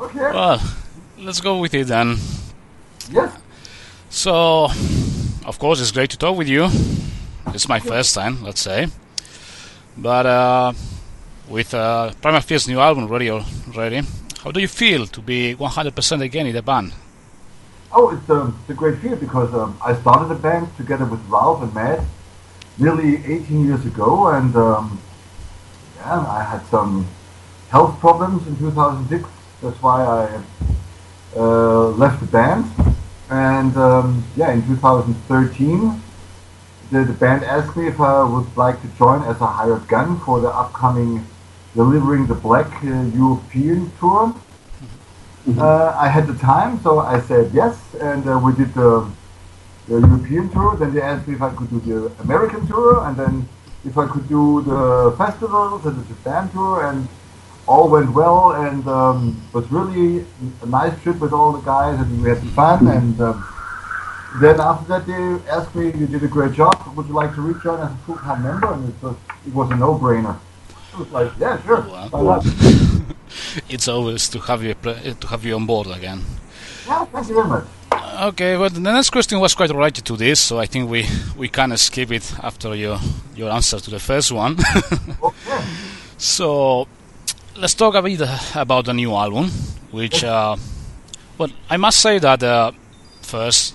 Okay. Well, let's go with it then. Yes. So, of course, it's great to talk with you. It's my first time, let's say. But uh, with uh, Primal Fear's new album ready already, how do you feel to be 100% again in the band? Oh, it's, um, it's a great feel because um, I started the band together with Ralph and Matt nearly 18 years ago, and um, yeah, I had some health problems in 2006. That's why I uh, left the band. And um, yeah, in 2013, the, the band asked me if I would like to join as a hired gun for the upcoming Delivering the Black uh, European tour. Uh, I had the time, so I said yes, and uh, we did the, the European tour. Then they asked me if I could do the American tour, and then if I could do the festivals and the Japan tour, and all went well, and um, was really a nice trip with all the guys, and we had fun. And um, then after that, they asked me, "You did a great job. Would you like to rejoin as a full-time member?" And it was it was a no-brainer. I was like, "Yeah, sure, Wow. It's always to have you to have you on board again. Yeah, thank you very much. Okay, well, the next question was quite related to this, so I think we, we can skip it after your your answer to the first one. Okay. so, let's talk a bit uh, about the new album, which, uh, well, I must say that uh, first,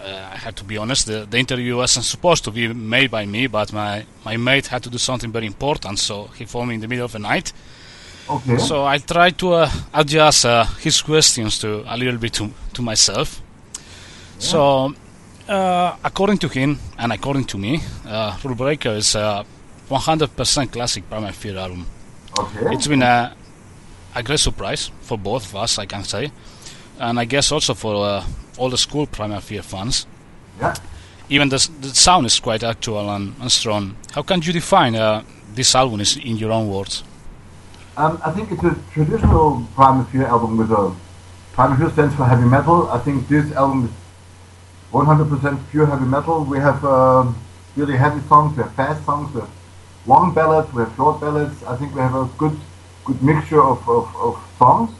uh, I have to be honest, the, the interview wasn't supposed to be made by me, but my, my mate had to do something very important, so he phoned me in the middle of the night. Okay. So I tried to uh, adjust uh, his questions to a little bit to, to myself. So, uh, according to him and according to me, uh, Rule Breaker is a 100% classic Primal Fear album. Okay. It's been a, a great surprise for both of us, I can say, and I guess also for uh, all the school Primal Fear fans. yeah. Even the, the sound is quite actual and, and strong. How can you define uh, this album is in your own words? Um, I think it's a traditional Primal Fear album with a Primal Fear stands for heavy metal. I think this album is 100% pure heavy metal. We have um, really heavy songs, we have fast songs, we have long ballads, we have short ballads. I think we have a good good mixture of, of, of songs.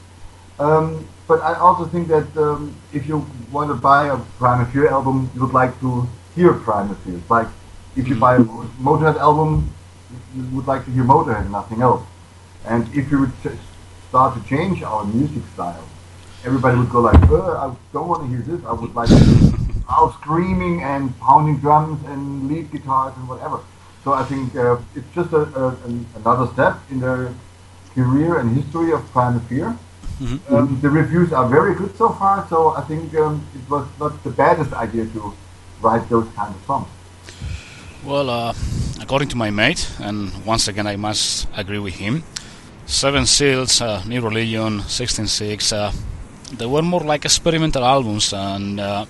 Um, but I also think that um, if you want to buy a Primal Fear album, you would like to hear Primal Fear. Like if you buy a Motorhead album, you would like to hear Motorhead and nothing else. And if you would start to change our music style, everybody would go like, uh, I don't want to hear this. I would like out screaming and pounding drums and lead guitars and whatever. So I think uh, it's just a, a, an, another step in the career and history of Primal Fear. Um, the reviews are very good so far, so I think um, it was not the baddest idea to write those kind of songs. Well, uh, according to my mate, and once again I must agree with him, Seven Seals, uh, New Religion, 166, uh, they were more like experimental albums, and uh,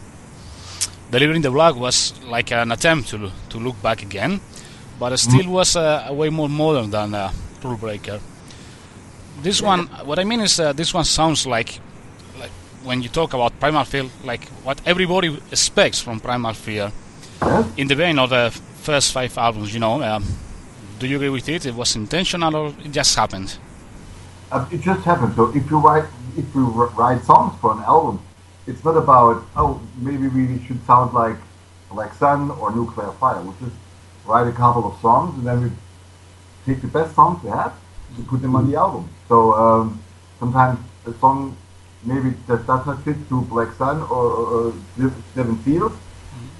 Delivering the Black was like an attempt to to look back again, but still was uh, way more modern than uh, Rule Breaker. This one, what I mean is, uh, this one sounds like, like when you talk about Primal Fear, like what everybody expects from Primal Fear in the vein of the first five albums, you know, um, do you agree with it? It was intentional or it just happened? Uh, it just happened. So if you write if you wr- write songs for an album, it's not about oh maybe we should sound like like Sun or Nuclear Fire. which just write a couple of songs and then we take the best songs we have and put them on the album. So um, sometimes a song maybe that does not fit to Black Sun or, or, or Seven Seals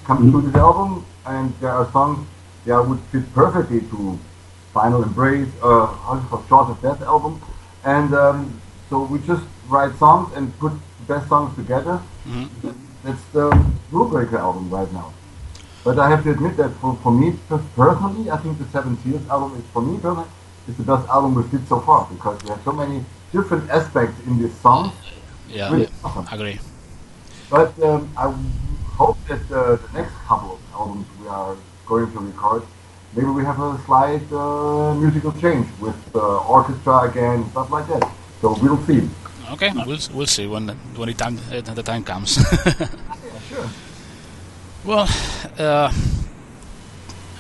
comes to this album, and there are songs that would fit perfectly to Final Embrace, uh, called, Jaws of Death album, and um, so we just write songs and put the best songs together. That's the Rule Breaker album right now. But I have to admit that for, for me personally, I think the Seven Seals album is for me personally is the best album we've did so far because we have so many different aspects in this song. Yeah, Really awesome. agree. But um, I hope that uh, the next couple of albums we are going to record, maybe we have a slight uh, musical change with uh, orchestra again, stuff like that. So we'll see. Okay, we'll we'll see when the, when the time uh, the time comes. Yeah, sure. Well, uh,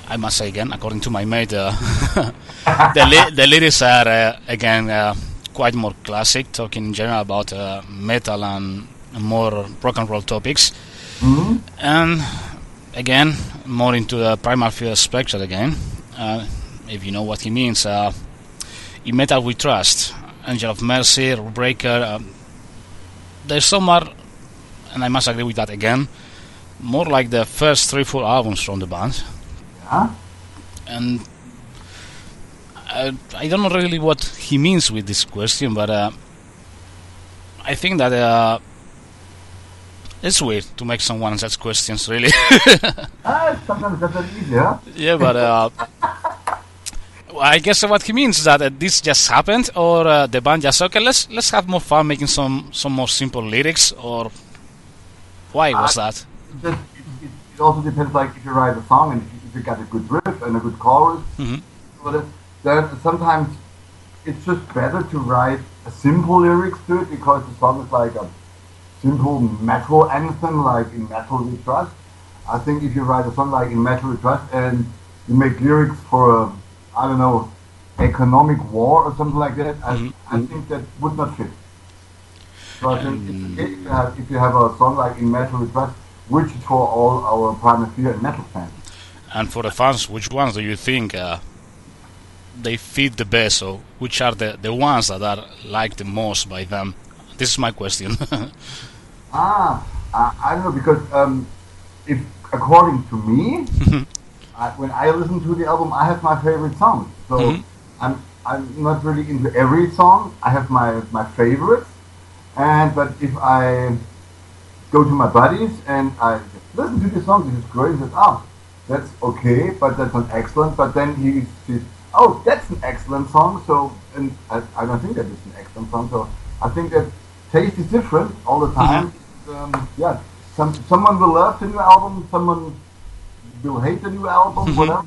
I must say again, according to my mate, uh, the li- the lyrics are uh, again uh, quite more classic, talking in general about uh, metal and more rock and roll topics. hmm And again, more into the Primal Fear spectrum again. Uh, if you know what he means, uh, in Metal We Trust, Angel of Mercy, Breaker, um, there's some more, and I must agree with that again, more like the first three, four albums from the band. Yeah. And I, I don't know really what he means with this question, but uh, I think that uh, it's weird to make someone such questions, really. Ah, sometimes that's easy, huh? Yeah, but uh, I guess what he means is that uh, this just happened, or uh, the band just okay. Let's let's have more fun making some some more simple lyrics, or why was that? Just, it, it, it also depends, like, if you write a song and if you, got a good riff and a good chorus, Mhm. but it- then sometimes it's just better to write a simple lyrics to it because the song is like a simple metal anthem, like in Metal We Trust. I think if you write a song like in Metal We Trust and you make lyrics for a, I don't know, economic war or something like that, I, Mhm. I think that would not fit. So I think it's if you, have, if you have a song like in Metal We Trust, which is for all our Primal Fear and metal fans. And for the fans, which ones do you think uh, they fit the best, or which are the the ones that are liked the most by them? This is my question. Ah, I, I don't know because um, if according to me, I, when I listen to the album, I have my favorite songs. So Mhm. I'm I'm not really into every song. I have my my favorites, and but if I go to my buddies and I listen to the song, this is great. He says, "Oh, that's okay, but that's not excellent." But then he says, "Oh, that's an excellent song." So, and I, I don't think that is an excellent song. So I think that taste is different all the time. Um, yeah, some someone will love the new album, someone will hate the new album, Mhm. whatever.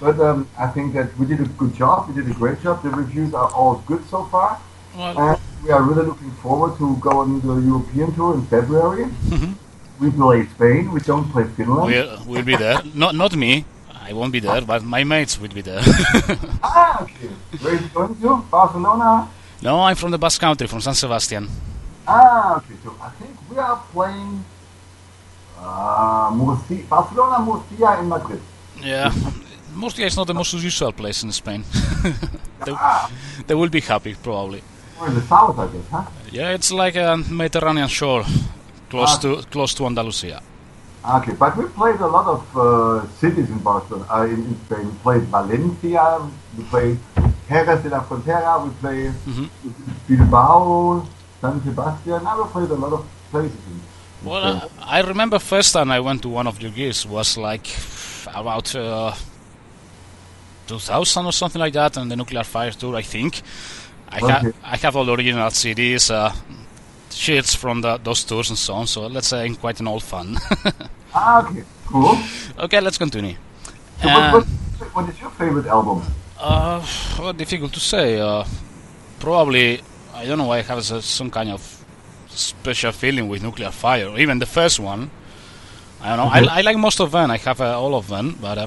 But um, I think that we did a good job. We did a great job. The reviews are all good so far. well, And we are really looking forward to go on the European tour in February. Mhm. We play Spain. We don't play Finland. we'll, we'll be there. Not not me. I won't be there, but my mates will be there. Ah, okay. Where are you going to? Barcelona? no, I'm from the Basque Country, from San Sebastian. Ah, okay. So I think we are playing uh, Murcia, Barcelona, Murcia, in Madrid. Yeah, Murcia is not the most usual place in Spain. they, Ah, they will be happy, probably. We're in the south, I guess, huh? Yeah, it's like a Mediterranean shore, close Ah. to close to Andalusia. Okay, but we played a lot of uh, cities in Barcelona, uh, in, in Spain. We played Valencia, we played Jerez de la Frontera, we played Mhm. Bilbao, San Sebastian. I we played a lot of places. In, Well, Spain. uh, I remember first time I went to one of your gigs was like about uh, 2000 or something like that, on the Nuclear Fire tour, I think. I, ha- Okay. I have all the original CDs, uh, sheets from the, those tours and so on. So let's say quite an old fan. ah, okay, cool. okay, let's continue. So Um, what, what, what is your favorite album? Uh, well, difficult to say. Uh, probably, I don't know. Why I have some kind of special feeling with Nuclear Fire. Even the first one. I don't know. Mhm. I, I like most of them. I have uh, all of them, but uh,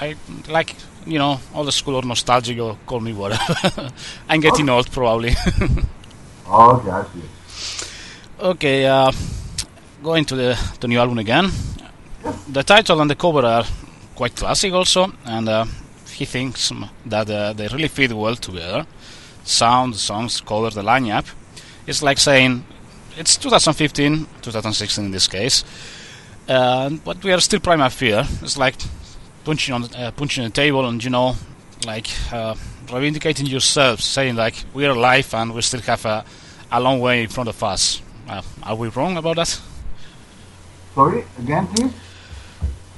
I like you know all the school or nostalgic or call me whatever. I'm getting old, probably. Oh, okay, I see. okay. Uh, going to the the new album again. The title and the cover are quite classic, also, and uh, he thinks that uh, they really fit well together. Sound, songs, cover, the lineup. It's like saying it's 2015, 2016 in this case, uh, but we are still Primal Fear. It's like punching on the, uh, punching the table and you know, like uh, reivindicating yourself, saying like we are alive and we still have a, a long way in front of us. Uh, are we wrong about that? Sorry, again, please?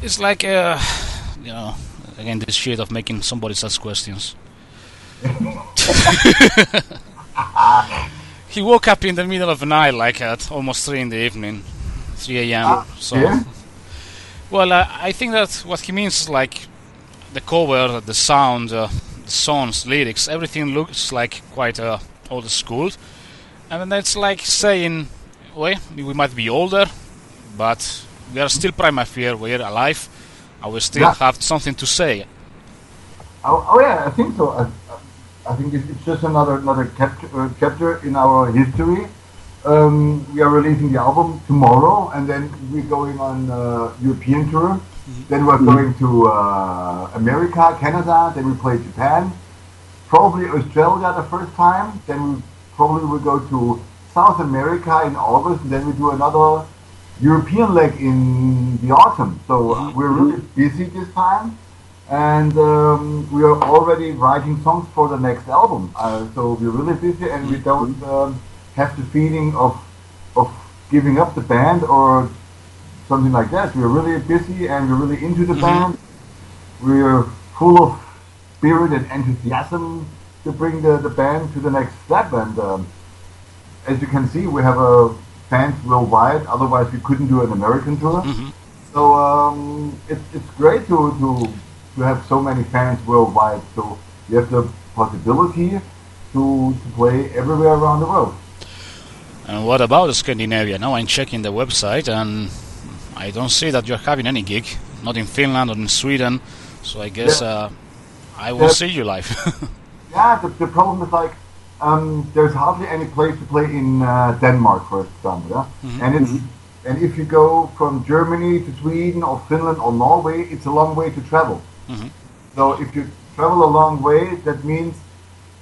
It's like, uh, you know, again, this shit of making somebody ask questions. he woke up in the middle of the night, like at almost 3 in the evening, 3 a.m. Ah, so, yeah? Well, uh, I think that what he means is like the cover, the sound, uh, the songs, lyrics, everything looks like quite uh, old school. And then it's like saying, well, we might be older, but we are still Primal Fear, we are alive, and we still Yeah. have something to say. Oh, oh yeah, I think so. Uh, I think it's, it's just another another chapter, uh, chapter in our history. Um, we are releasing the album tomorrow, and then we're going on uh, European tour. Then we're going to uh, America, Canada. Then we play Japan, probably Australia the first time. Then we probably will go to South America in August, and then we do another European leg in the autumn. So uh, we're really busy this time, and um, we are already writing songs for the next album. Uh, so we're really busy, and we don't um, have the feeling of of giving up the band or something like that. We're really busy, and we're really into the band. We're full of spirit and enthusiasm to bring the, the band to the next step. And um, as you can see, we have a fans worldwide. Otherwise, we couldn't do an American tour. So um, it's it's great to, to to have so many fans worldwide. So you have the possibility to to play everywhere around the world. And what about Scandinavia? Now I'm checking the website and I don't see that you're having any gig, not in Finland or in Sweden. So I guess Yeah. uh, I will Yeah. see you live. Yeah, the, the problem is like um, there's hardly any place to play in uh, Denmark, for example. Yeah? And it's and if you go from Germany to Sweden or Finland or Norway, it's a long way to travel. Mhm. So if you travel a long way, that means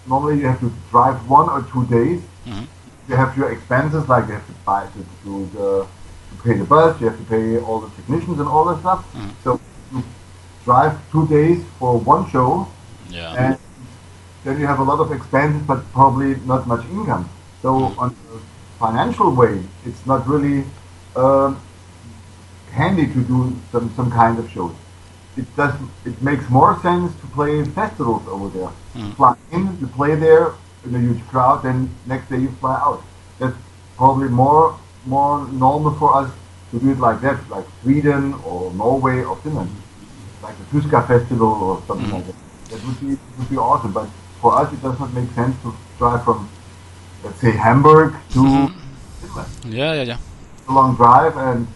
normally you have to drive one or two days. Mhm. You have your expenses, like you have to buy to, to the to pay the bus, you have to pay all the technicians and all that stuff. So you drive two days for one show, yeah. and then you have a lot of expenses, but probably not much income. So on a financial way, it's not really um, handy to do some, some kind of shows. It does. It makes more sense to play festivals over there. Mm. Fly in, you play there in a huge crowd, then next day you fly out. That's probably more more normal for us to do it like that, like Sweden or Norway or Finland, like the Tuska festival or something like that. That would be would be awesome. But for us, it does not make sense to drive from, let's say, Hamburg to Finland. yeah, yeah, yeah. A long drive, and,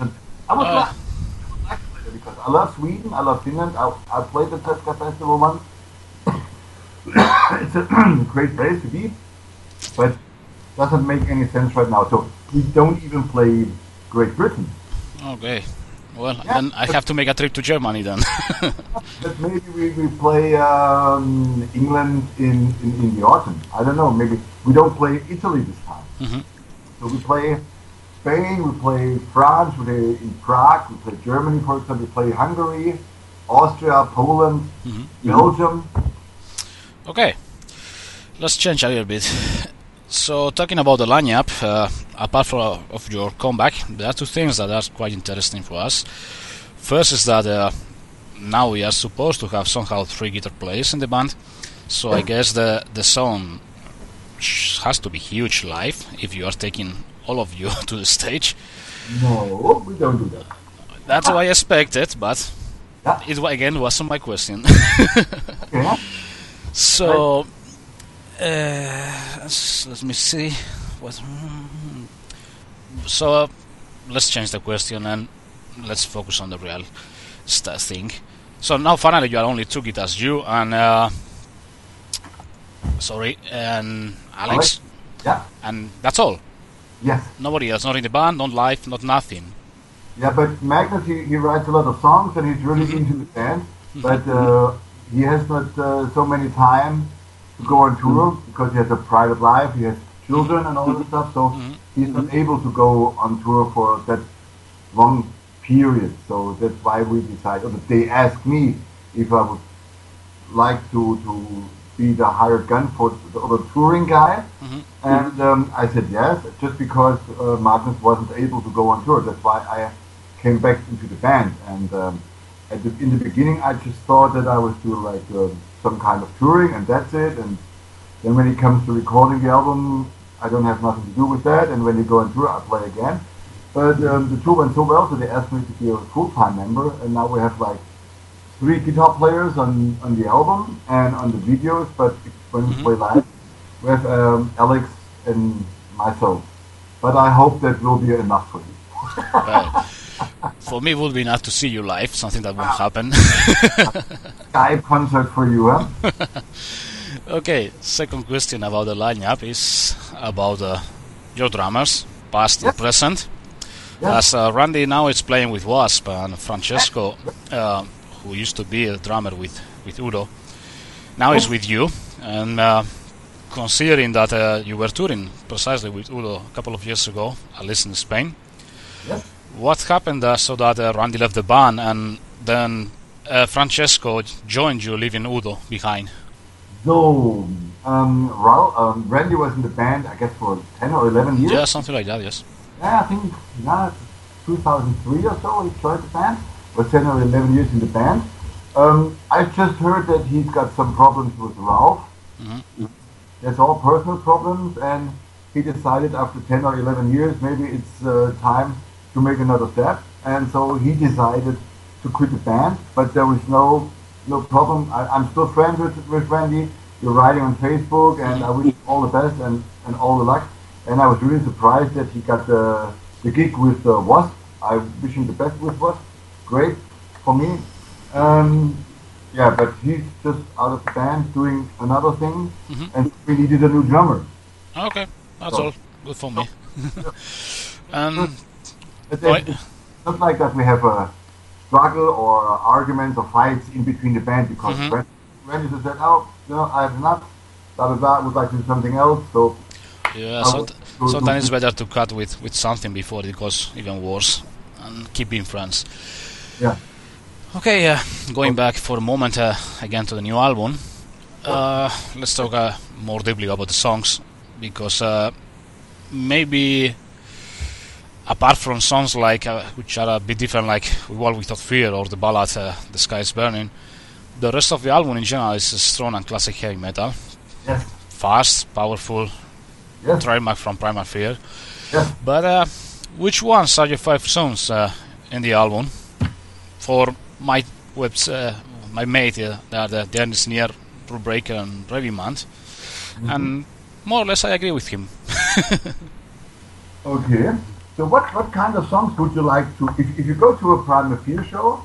and I would Uh. like, I would like to play there because I love Sweden, I love Finland. I, I played the Tuska festival once. It's a great place to be, but doesn't make any sense right now. So we don't even play Great Britain. Okay. Well, Yeah, then I have to make a trip to Germany then. But maybe we, we play um, England in, in, in the autumn. I don't know. Maybe we don't play Italy this time. Mhm. So we play Spain, we play France, we play in Prague, we play Germany, for example, we play Hungary, Austria, Poland, Mhm. Belgium. Okay, let's change a little bit. So, talking about the lineup, uh, apart from of your comeback, there are two things that are quite interesting for us. First is that uh, now we are supposed to have somehow three guitar players in the band, so I guess the the sound has to be huge live if you are taking all of you to the stage. No, we don't do that. That's what I expected, but Yeah. it again wasn't my question. Okay. So, uh, let me see. What? mm, So, uh, let's change the question and let's focus on the real st- thing. So now, finally, you are only two guitars, you and uh, sorry, and Alex, Yeah. and that's all. Yes. Nobody else, not in the band, not live, not nothing. Yeah, but Magnus, he, he writes a lot of songs and he's really into the band. But uh, he has not uh, so many time go on tour because he has a private life, he has children and all this stuff. So he's not able to go on tour for that long period. So that's why we decided. Or they asked me if I would like to to be the hired gun for the other touring guy. And um, I said yes, just because uh, Magnus wasn't able to go on tour. That's why I came back into the band. And um, at the, in the beginning, I just thought that I was doing like uh, some kind of touring, and that's it. And then when it comes to recording the album, I don't have nothing to do with that. And when they go on tour, I play again. But um, the tour went so well, so they asked me to be a full-time member, and now we have like three guitar players on, on the album and on the videos. But when we play live, we have um, Alex and myself. But I hope that will be enough for you. Right. for me, it would be nice to see you live. Something that won't happen. Skype concert for you, huh? okay. Second question about the lineup is about uh, your drummers, past Yes. and present. Yes. As uh, Randy now is playing with Wasp and Francesco, uh, who used to be a drummer with with Udo, now is Oh. with you. And uh, considering that uh, you were touring precisely with Udo a couple of years ago, at least in Spain, Yes. What happened uh, so that uh, Randy left the band and then uh, Francesco joined you, leaving Udo behind? No, um, um, Randy was in the band, I guess, for 10 or 11 years. Yeah, something like that. Yes. Yeah, I think, yeah, 2003 or so he joined the band. Was 10 or 11 years in the band. Um, I just heard that he's got some problems with Ralph. Mhm. That's all personal problems, and he decided after 10 or 11 years, maybe it's uh, time to make another step. And so he decided to quit the band, but there was no no problem. I, I'm still friends with, with Randy. We're writing on Facebook, and I wish him all the best and, and all the luck. And I was really surprised that he got the, the gig with uh, Wasp. I wish him the best with Wasp. Great for me. Um, yeah, but he's just out of the band doing another thing, Mhm. and we needed a new drummer. Okay, that's So- all. Good for me. um, It's, Right. it's not like that we have a struggle or arguments or fights in between the band because Mhm. Randy, Randy just said, "Oh, you know, I have enough. Blah blah blah. Would like to do something else." So yeah, so go sometimes it's better to cut with, with something before it goes even worse and keep being friends. Yeah. Okay, uh, going back for a moment uh, again to the new album. Uh, let's talk uh, more deeply about the songs because uh, maybe apart from songs like uh, which are a bit different, like "Walk Without Fear" or the ballad uh, "The Sky Is Burning," the rest of the album in general is strong and classic heavy metal, yes, fast, powerful, yes, trademark from Primal Fear. yes. But uh, which ones are your five songs uh, in the album? For my webs, uh, my mate, uh, the End is Near, Rule Breaker, and Revimant, Mm-hmm. and more or less I agree with him. Okay. So what what kind of songs would you like to? If, if you go to a Primal Fear show,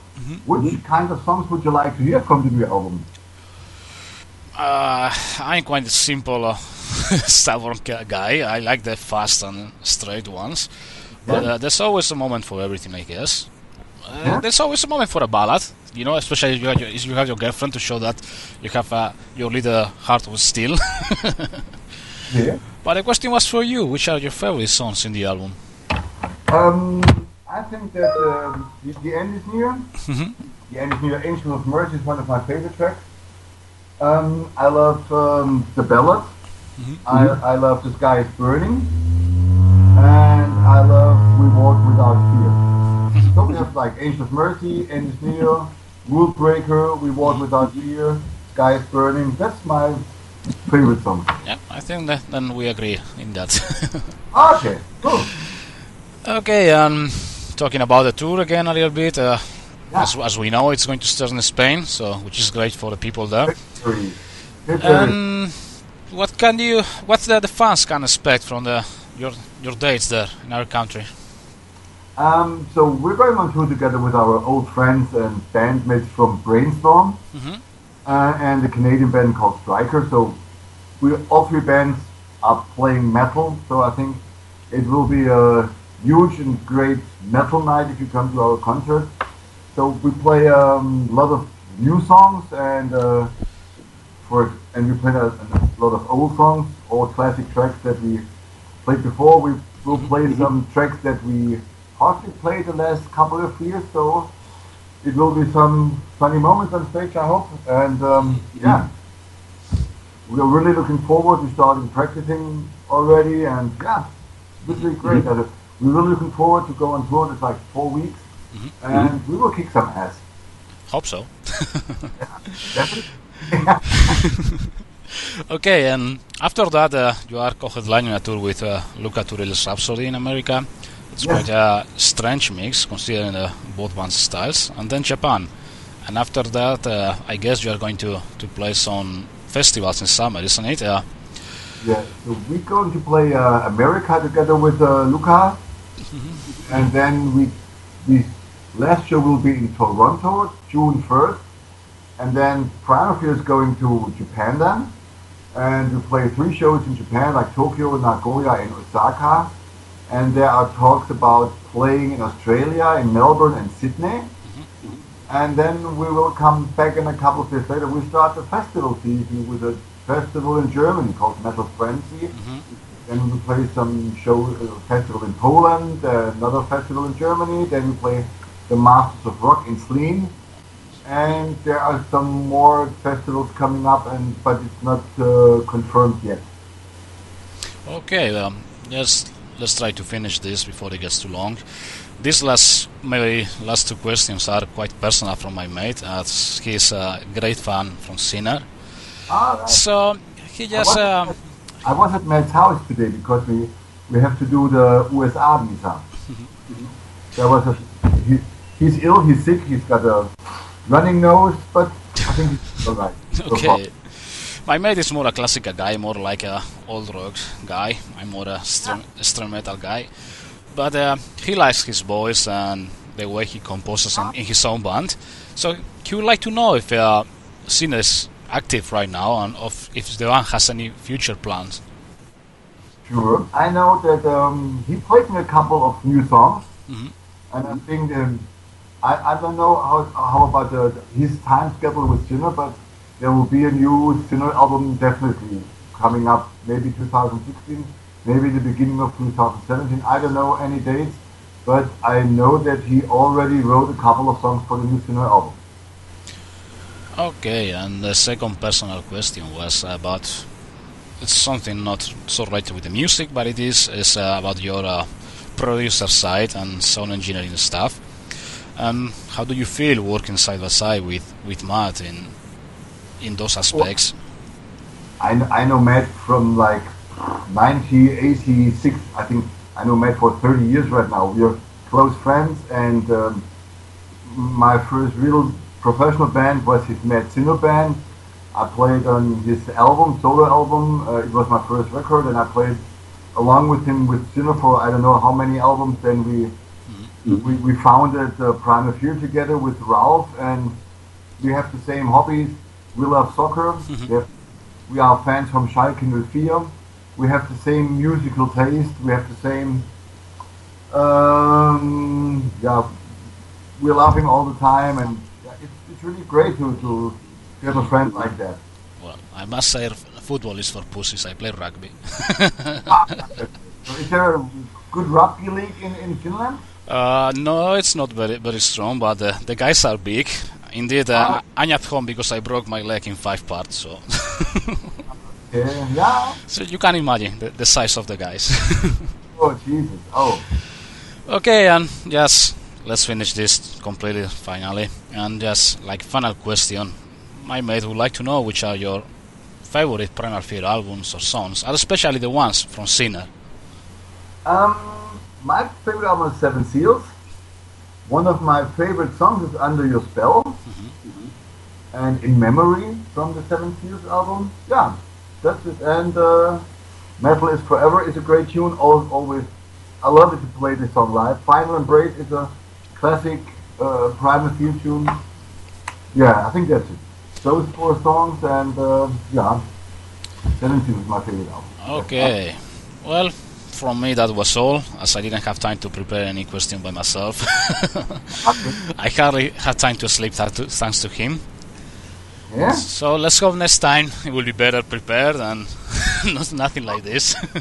which kind of songs would you like to hear from the new album? Uh, I'm quite a simple, uh, stubborn guy. I like the fast and straight ones, but Yeah. uh, there's always a moment for everything, I guess. Uh. There's always a moment for a ballad, you know, especially if you have your, if you have your girlfriend to show that you have uh, your little heart of steel. Yeah. But the question was for you: which are your favorite songs in the album? Um, I think that um, the, the end is near. Mhm. The end is near. Angel of Mercy is one of my favorite tracks. Um, I love um, the ballad. Mhm. I, I love The Sky is Burning. And I love We Walk Without Fear. so we have like Angel of Mercy, End is near, Rule Breaker, We Walk Without Fear, Sky is Burning. That's my favorite song. Yeah, I think that then we agree in that. Okay, cool. Okay, um, talking about the tour again a little bit. Uh, Yeah. as, as we know, it's going to start in Spain, so which is great for the people there. Victory. Victory. Um, what can you, what the, the fans can expect from the your your dates there in our country? Um, so we're going on tour together with our old friends and bandmates from Brainstorm Mhm. uh, and the Canadian band called Striker. So we all three bands are playing metal. So I think it will be a huge and great metal night if you come to our concert. So we play um, a lot of new songs and uh, for and we play a, a lot of old songs, all classic tracks that we played before. We will play some tracks that we hardly played the last couple of years. So it will be some funny moments on stage, I hope. And um, yeah, we are really looking forward. We started practicing already, and yeah, this is great. Uh, We're looking forward to go on tour. It's like four weeks, and we will kick some ass. Hope so. Definitely. Okay, and after that, uh, you are co-headlining a tour with uh, Luca Turilli's Rhapsody in America. It's Yes. quite a strange mix considering uh, both bands' styles. And then Japan. And after that, uh, I guess you are going to, to play some festivals in summer, isn't it? Uh, Yeah, so we're going to play uh, America together with uh, Luca, and then we we Last show will be in Toronto, June 1st. And then Primal is going to Japan then. And we play three shows in Japan, like Tokyo, Nagoya, and Osaka. And there are talks about playing in Australia, in Melbourne and Sydney. Mm-hmm. And then we will come back in a couple of days later. We start the festival season with a festival in Germany called Metal Frenzy. Mm-hmm. Then we play some show uh, festival in Poland, uh, another festival in Germany. Then we play the Masters of Rock in Zlín. And there are some more festivals coming up, and but it's not uh, confirmed yet. Okay, um, just let's try to finish this before it gets too long. These last, maybe last two questions are quite personal from my mate, as he's a great fan from Sinner. Ah, right. So he just, uh, at, I was at Matt's house today because we we have to do the USA visa. there was a he, he's ill, he's sick, he's got a running nose, but I think he's all right. so far. okay. My mate is more a classical guy, more like a old rock guy. I'm more a string, string metal guy. But uh, he likes his voice and the way he composes in, in his own band. So he would like to know if uh, Sinner is active right now and of if the band has any future plans. Sure. I know that um, he played me a couple of new songs, Mhm. and I think um, I, I don't know how, how about the, his time schedule with Sinner, but there will be a new Sinner album definitely coming up, maybe 2016, maybe the beginning of 2017. I don't know any dates, but I know that he already wrote a couple of songs for the new Sinner album. Okay, and the second personal question was about it's something not so related with the music, but it is is uh, about your uh, producer side and sound engineering stuff. Um, how do you feel working side by side with with Matt in in those aspects? I, I know Matt from like 1986. I think I know Matt for 30 years right now. We're close friends, and um, my first real professional band was his Matt Sinner band. I played on his album, solo album. Uh, it was my first record, and I played along with him with Sinner for I don't know how many albums. Then we we, we founded uh, Primal Fear together with Ralph, and we have the same hobbies. We love soccer. We, have, we are fans from Schalke 04. We have the same musical taste. We have the same. Um, yeah, we're laughing all the time, and it's, it's really great to, to have a friend like that. Well, I must say, football is for pussies. I play rugby. So is there a good rugby league in, in Finland? Uh, no, it's not very very strong, but uh, the guys are big. Indeed, uh, I'm at home because I broke my leg in five parts, so Yeah, yeah. so you can imagine the, the size of the guys. Oh Jesus! Oh, okay, and just let's finish this completely finally, and just like final question, my mate would like to know which are your favorite Primal Fear albums or songs, and especially the ones from Sinner. Um, my favorite album is Seven Seals. One of my favorite songs is Under Your Spell. And In Memory from the Seven Seals album. Yeah, that's it. And uh, Metal is Forever is a great tune. Al- Always, I love it to play this song live. Final Embrace is a classic uh, Primal Fear tune. Yeah, I think that's it. Those four songs and uh, yeah, Seven Seals is my favorite album. Okay, well, from me that was all, as I didn't have time to prepare any question by myself. I hardly had time to sleep thanks to him. Yeah? So let's hope next time it will be better prepared and not, nothing like this.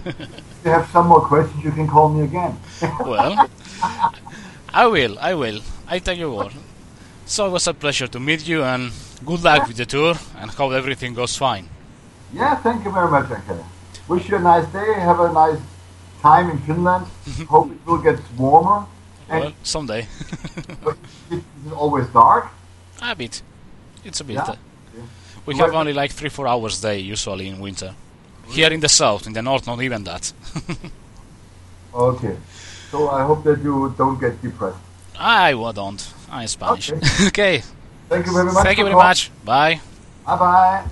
If you have some more questions, you can call me again. well, I will, I will. I tell you what. So it was a pleasure to meet you and good luck with the tour and hope everything goes fine. Yeah, thank you very much, Anke. Wish you a nice day. Have a nice time in Finland. Hope it will get warmer. And Well, someday. it is always dark. a bit. It's a bit. Yeah. uh, Yeah. We Well- have only like three, four hours day usually in winter. Here in the south, in the north, not even that. Okay. So I hope that you don't get depressed. I don't. I'm Spanish. Okay. okay. Thank you very much. Thank you very calling. much. Bye. Bye bye.